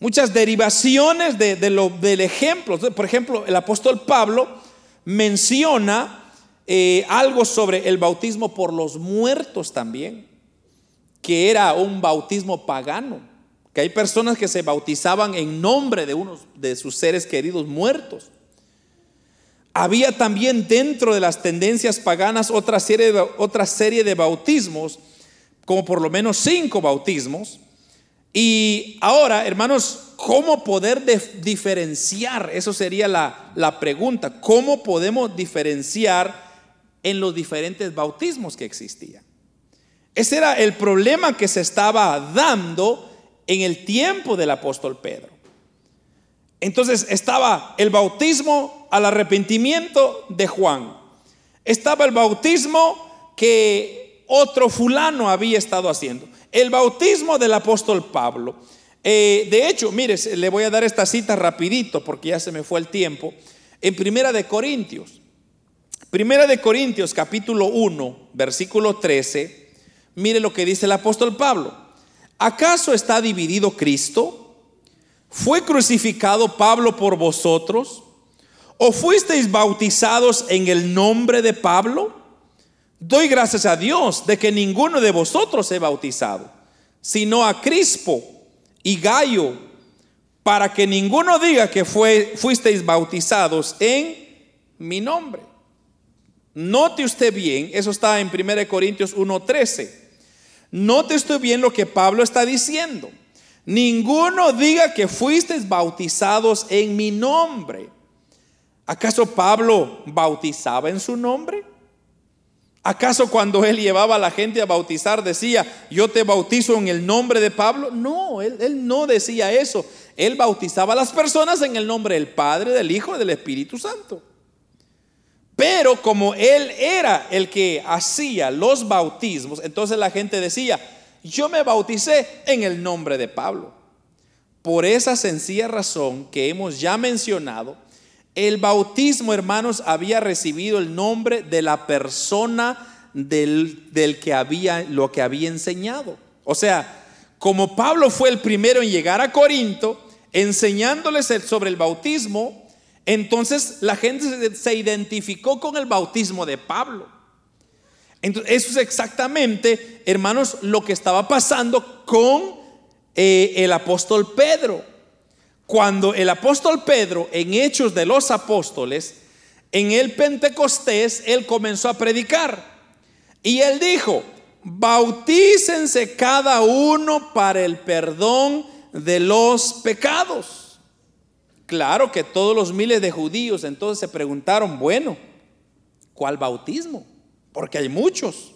Speaker 1: muchas derivaciones de, lo, del ejemplo. Por ejemplo, el apóstol Pablo menciona eh, algo sobre el bautismo por los muertos también que era un bautismo pagano, que hay personas que se bautizaban en nombre de unos de sus seres queridos muertos. Había también dentro de las tendencias paganas otra serie de, otra serie de bautismos, como por lo menos cinco bautismos. Y ahora, hermanos, ¿cómo poder diferenciar? Eso sería la, la pregunta. ¿Cómo podemos diferenciar en los diferentes bautismos que existían? Ese era el problema que se estaba dando en el tiempo del apóstol Pedro. Entonces estaba el bautismo al arrepentimiento de Juan. Estaba el bautismo que otro fulano había estado haciendo. El bautismo del apóstol Pablo. Eh, de hecho, mire, le voy a dar esta cita rapidito porque ya se me fue el tiempo. En Primera de Corintios. Primera de Corintios capítulo 1, versículo 13 Mire lo que dice el apóstol Pablo. ¿Acaso está dividido Cristo? ¿Fue crucificado Pablo por vosotros? ¿O fuisteis bautizados en el nombre de Pablo? Doy gracias a Dios de que ninguno de vosotros he bautizado, sino a Crispo y Gallo, para que ninguno diga que fuisteis bautizados en mi nombre. Note usted bien, eso está en 1 Corintios 1:13. Note usted bien lo que Pablo está diciendo. Ninguno diga que fuisteis bautizados en mi nombre. ¿Acaso Pablo bautizaba en su nombre? ¿Acaso cuando él llevaba a la gente a bautizar decía, yo te bautizo en el nombre de Pablo? No, él, él, no decía eso. Él bautizaba a las personas en el nombre del Padre, del Hijo y del Espíritu Santo. Pero como él era el que hacía los bautismos, entonces la gente decía, yo me bauticé en el nombre de Pablo. por esa sencilla razón que hemos ya mencionado, el bautismo, hermanos, había recibido el nombre de la persona del, del, que había lo que había enseñado. O sea, como Pablo fue el primero en llegar a Corinto, enseñándoles sobre el bautismo, entonces la gente se identificó con el bautismo de Pablo. Entonces, eso es exactamente, hermanos, lo que estaba pasando con eh, el apóstol Pedro. Cuando el apóstol Pedro, en Hechos de los Apóstoles, en el Pentecostés, él comenzó a predicar. Y él dijo, bautícense cada uno para el perdón de los pecados. Claro que todos los miles de judíos entonces se preguntaron, bueno, ¿cuál bautismo? Porque hay muchos.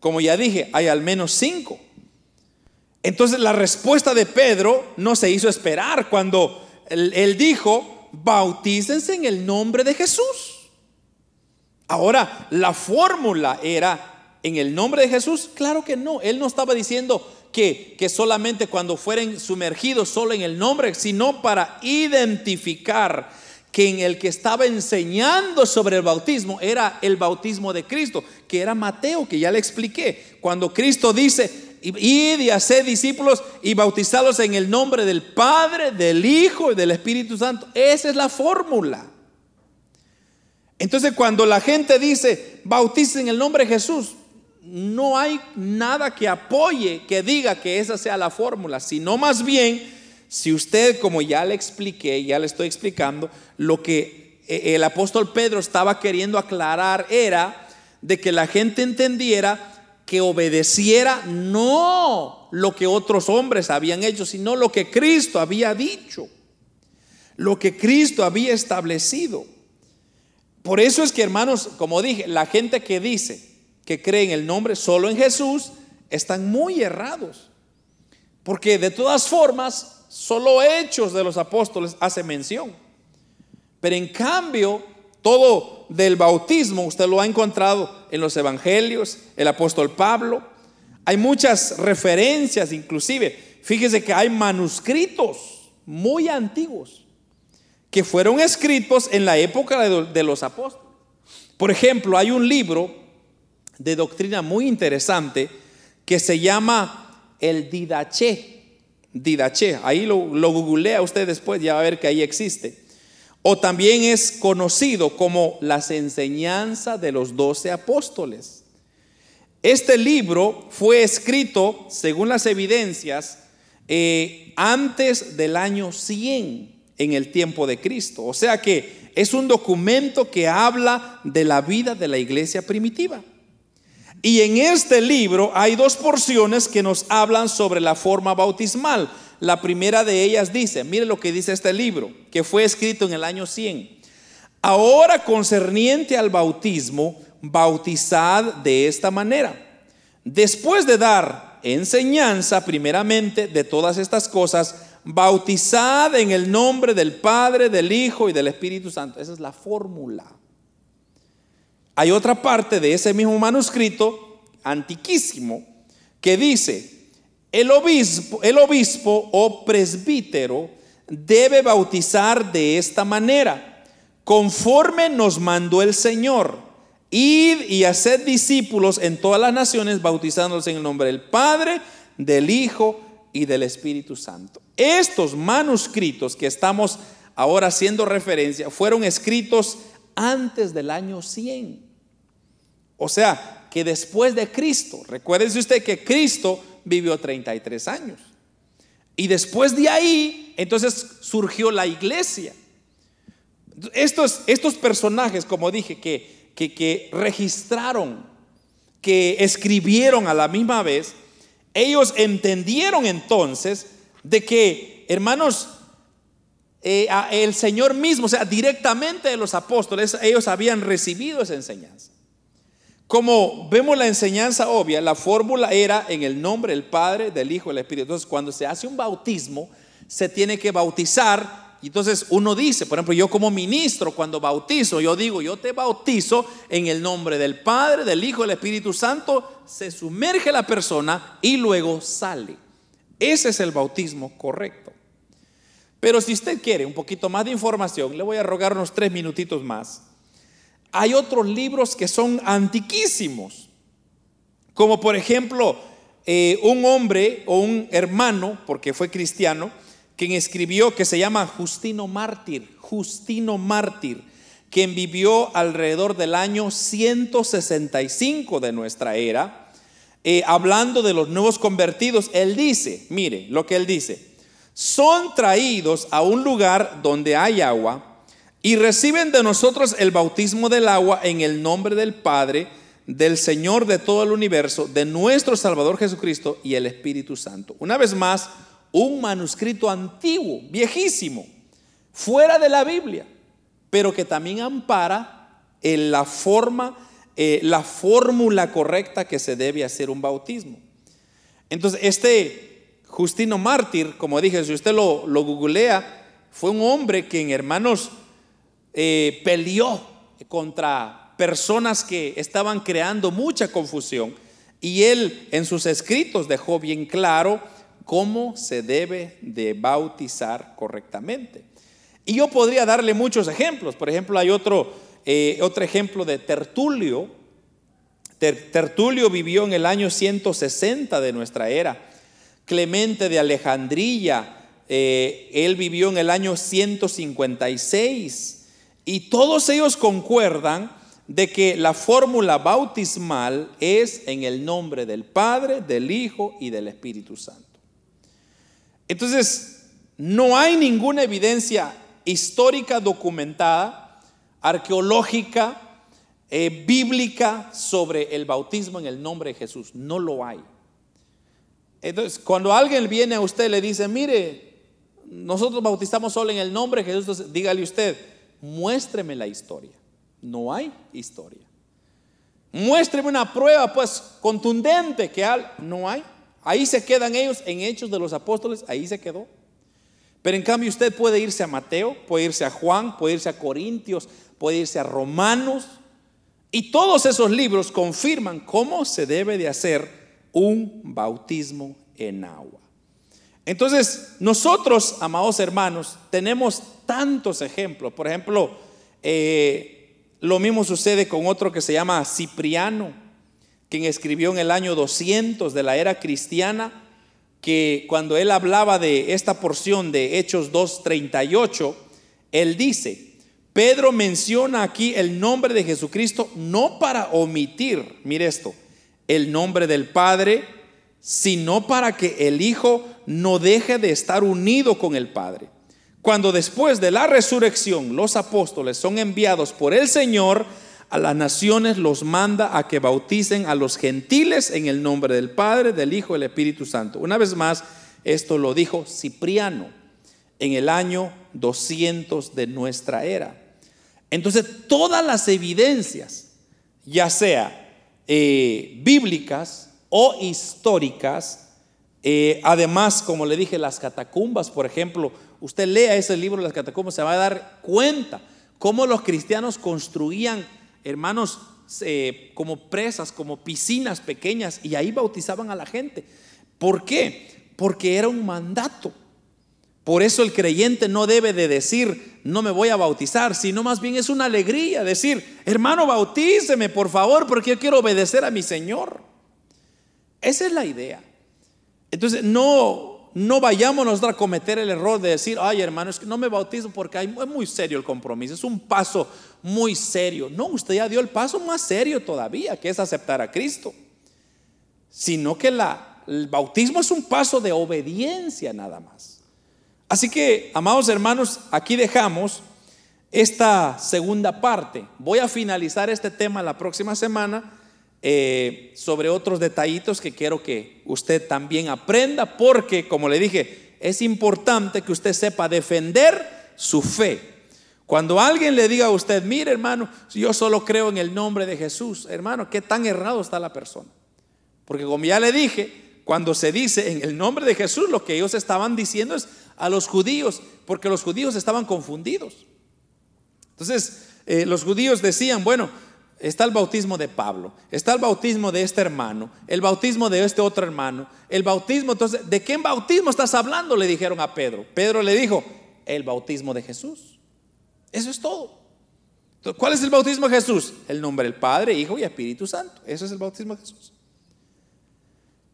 Speaker 1: Como ya dije, hay al menos cinco. Entonces la respuesta de Pedro no se hizo esperar cuando él, dijo, bautícense en el nombre de Jesús. Ahora, la fórmula era en el nombre de Jesús. Claro que no. Él no estaba diciendo que, solamente cuando fueren sumergidos solo en el nombre, sino para identificar que en el que estaba enseñando sobre el bautismo era el bautismo de Cristo, que era Mateo, que ya le expliqué. Cuando Cristo dice, id y hacer discípulos y bautizarlos en el nombre del Padre, del Hijo y del Espíritu Santo. Esa es la fórmula. Entonces cuando la gente dice, bauticen en el nombre de Jesús, no hay nada que apoye, que diga que esa sea la fórmula, sino más bien, si usted, como ya le expliqué, ya le estoy explicando, lo que eh, el apóstol Pedro estaba queriendo aclarar era de que la gente entendiera que obedeciera no lo que otros hombres habían hecho, sino lo que Cristo había dicho, lo que Cristo había establecido. Por eso es que, hermanos, como dije, la gente que dice que cree en el nombre solo en Jesús, están muy errados. Porque de todas formas, solo hechos de los apóstoles hace mención. Pero en cambio, todo del bautismo usted lo ha encontrado en los evangelios, el apóstol Pablo. Hay muchas referencias inclusive. Fíjese que hay manuscritos muy antiguos que fueron escritos en la época de los apóstoles. Por ejemplo, hay un libro de doctrina muy interesante que se llama el Didache. Didache, ahí lo, googlea usted después, ya va a ver que ahí existe o también es conocido como las enseñanzas de los doce apóstoles. Este libro fue escrito, según las evidencias, eh, antes del año 100 en el tiempo de Cristo. O sea que es un documento que habla de la vida de la iglesia primitiva. Y en este libro hay dos porciones que nos hablan sobre la forma bautismal. La primera de ellas dice, mire lo que dice este libro, que fue escrito en el año 100. Ahora concerniente al bautismo, bautizad de esta manera. Después de dar enseñanza primeramente de todas estas cosas, bautizad en el nombre del Padre, del Hijo y del Espíritu Santo. Esa es la fórmula. Hay otra parte de ese mismo manuscrito, antiquísimo, que dice, el obispo, el obispo o presbítero debe bautizar de esta manera, conforme nos mandó el Señor. Id y haced discípulos en todas las naciones, bautizándolos en el nombre del Padre, del Hijo y del Espíritu Santo. Estos manuscritos que estamos ahora haciendo referencia fueron escritos antes del año 100. O sea, que después de Cristo, recuérdese usted que Cristo vivió 33 años. Y después de ahí, entonces surgió la iglesia. Estos, estos personajes, como dije, que, que, que registraron, que escribieron a la misma vez, ellos entendieron entonces de que, hermanos, eh, el Señor mismo, o sea, directamente de los apóstoles, ellos habían recibido esa enseñanza. Como vemos la enseñanza obvia, la fórmula era en el nombre del Padre, del Hijo del Espíritu. Entonces, cuando se hace un bautismo, se tiene que bautizar. Y entonces uno dice, por ejemplo, yo como ministro, cuando bautizo, yo digo, yo te bautizo en el nombre del Padre, del Hijo del Espíritu Santo. Se sumerge la persona y luego sale. Ese es el bautismo correcto. Pero si usted quiere un poquito más de información, le voy a rogar unos tres minutitos más. Hay otros libros que son antiquísimos, como por ejemplo eh, un hombre o un hermano, porque fue cristiano, quien escribió que se llama Justino Mártir, Justino Mártir, quien vivió alrededor del año 165 de nuestra era, eh, hablando de los nuevos convertidos, él dice, mire lo que él dice, son traídos a un lugar donde hay agua y reciben de nosotros el bautismo del agua en el nombre del Padre, del Señor de todo el universo, de nuestro Salvador Jesucristo y el Espíritu Santo. Una vez más, un manuscrito antiguo, viejísimo, fuera de la Biblia, pero que también ampara en la forma, eh, la fórmula correcta que se debe hacer un bautismo. Entonces, este Justino Mártir, como dije, si usted lo, googlea, fue un hombre que en hermanos eh, peleó contra personas que estaban creando mucha confusión y él en sus escritos dejó bien claro cómo se debe de bautizar correctamente. Y yo podría darle muchos ejemplos. Por ejemplo, hay otro, eh, otro ejemplo de Tertulio. Tertulio vivió en el año 160 de nuestra era Clemente de Alejandría, eh, él vivió en el año 156 y todos ellos concuerdan de que la fórmula bautismal es en el nombre del Padre, del Hijo y del Espíritu Santo. Entonces, no hay ninguna evidencia histórica documentada, arqueológica, eh, bíblica sobre el bautismo en el nombre de Jesús. No lo hay. Entonces, cuando alguien viene a usted y le dice, mire, nosotros bautizamos solo en el nombre de Jesús, dígale usted, muéstreme la historia. No hay historia. Muéstreme una prueba, pues, contundente que no hay. Ahí se quedan ellos en Hechos de los Apóstoles, ahí se quedó. Pero en cambio usted puede irse a Mateo, puede irse a Juan, puede irse a Corintios, puede irse a Romanos. Y todos esos libros confirman cómo se debe de hacer un bautismo en agua. Entonces, nosotros, amados hermanos, tenemos tantos ejemplos. Por ejemplo, eh, lo mismo sucede con otro que se llama Cipriano, quien escribió en el año 200 de la era cristiana, que cuando él hablaba de esta porción de Hechos 2.38, él dice, Pedro menciona aquí el nombre de Jesucristo no para omitir, mire esto, el nombre del Padre, sino para que el Hijo no deje de estar unido con el Padre. Cuando después de la resurrección los apóstoles son enviados por el Señor, a las naciones los manda a que bauticen a los gentiles en el nombre del Padre, del Hijo y del Espíritu Santo. Una vez más, esto lo dijo Cipriano en el año 200 de nuestra era. Entonces, todas las evidencias, ya sea eh, bíblicas o históricas. Eh, además, como le dije, las catacumbas, por ejemplo, usted lea ese libro de las catacumbas, se va a dar cuenta cómo los cristianos construían, hermanos, eh, como presas, como piscinas pequeñas, y ahí bautizaban a la gente. ¿Por qué? Porque era un mandato. Por eso el creyente no debe de decir, no me voy a bautizar, sino más bien es una alegría decir, hermano, bautíceme por favor, porque yo quiero obedecer a mi Señor. Esa es la idea. Entonces, no, no vayámonos a cometer el error de decir, ay hermano, es que no me bautizo porque es muy serio el compromiso, es un paso muy serio. No, usted ya dio el paso más serio todavía, que es aceptar a Cristo. Sino que el bautismo es un paso de obediencia nada más. Así que, amados hermanos, aquí dejamos esta segunda parte. Voy a finalizar este tema la próxima semana eh, sobre otros detallitos que quiero que usted también aprenda, porque, como le dije, es importante que usted sepa defender su fe. Cuando alguien le diga a usted, mire hermano, yo solo creo en el nombre de Jesús, hermano, ¿qué tan errado está la persona? Porque como ya le dije, cuando se dice en el nombre de Jesús, lo que ellos estaban diciendo es, a los judíos, porque los judíos estaban confundidos. Entonces, eh, los judíos decían, bueno, está el bautismo de Pablo, está el bautismo de este hermano, el bautismo de este otro hermano, el bautismo, entonces, ¿de qué bautismo estás hablando? Le dijeron a Pedro. Pedro le dijo, El bautismo de Jesús. Eso es todo. ¿Cuál es el bautismo de Jesús? El nombre del Padre, Hijo y Espíritu Santo. Eso es el bautismo de Jesús.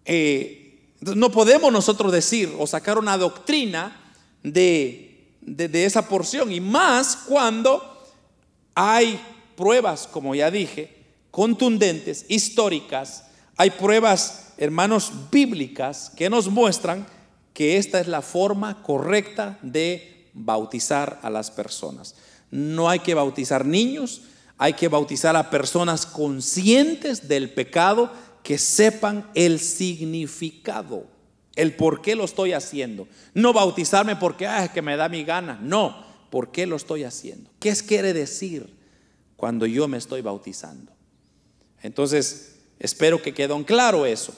Speaker 1: Eh, no podemos nosotros decir o sacar una doctrina de, de esa porción. Y más cuando hay pruebas, como ya dije, contundentes, históricas. Hay pruebas, hermanos, bíblicas que nos muestran que esta es la forma correcta de bautizar a las personas. No hay que bautizar niños, hay que bautizar a personas conscientes del pecado que sepan el significado, el por qué lo estoy haciendo. No bautizarme porque ah, es que me da mi gana, no, ¿por qué lo estoy haciendo? ¿Qué es quiere decir cuando yo me estoy bautizando? Entonces, espero que quedó claro eso.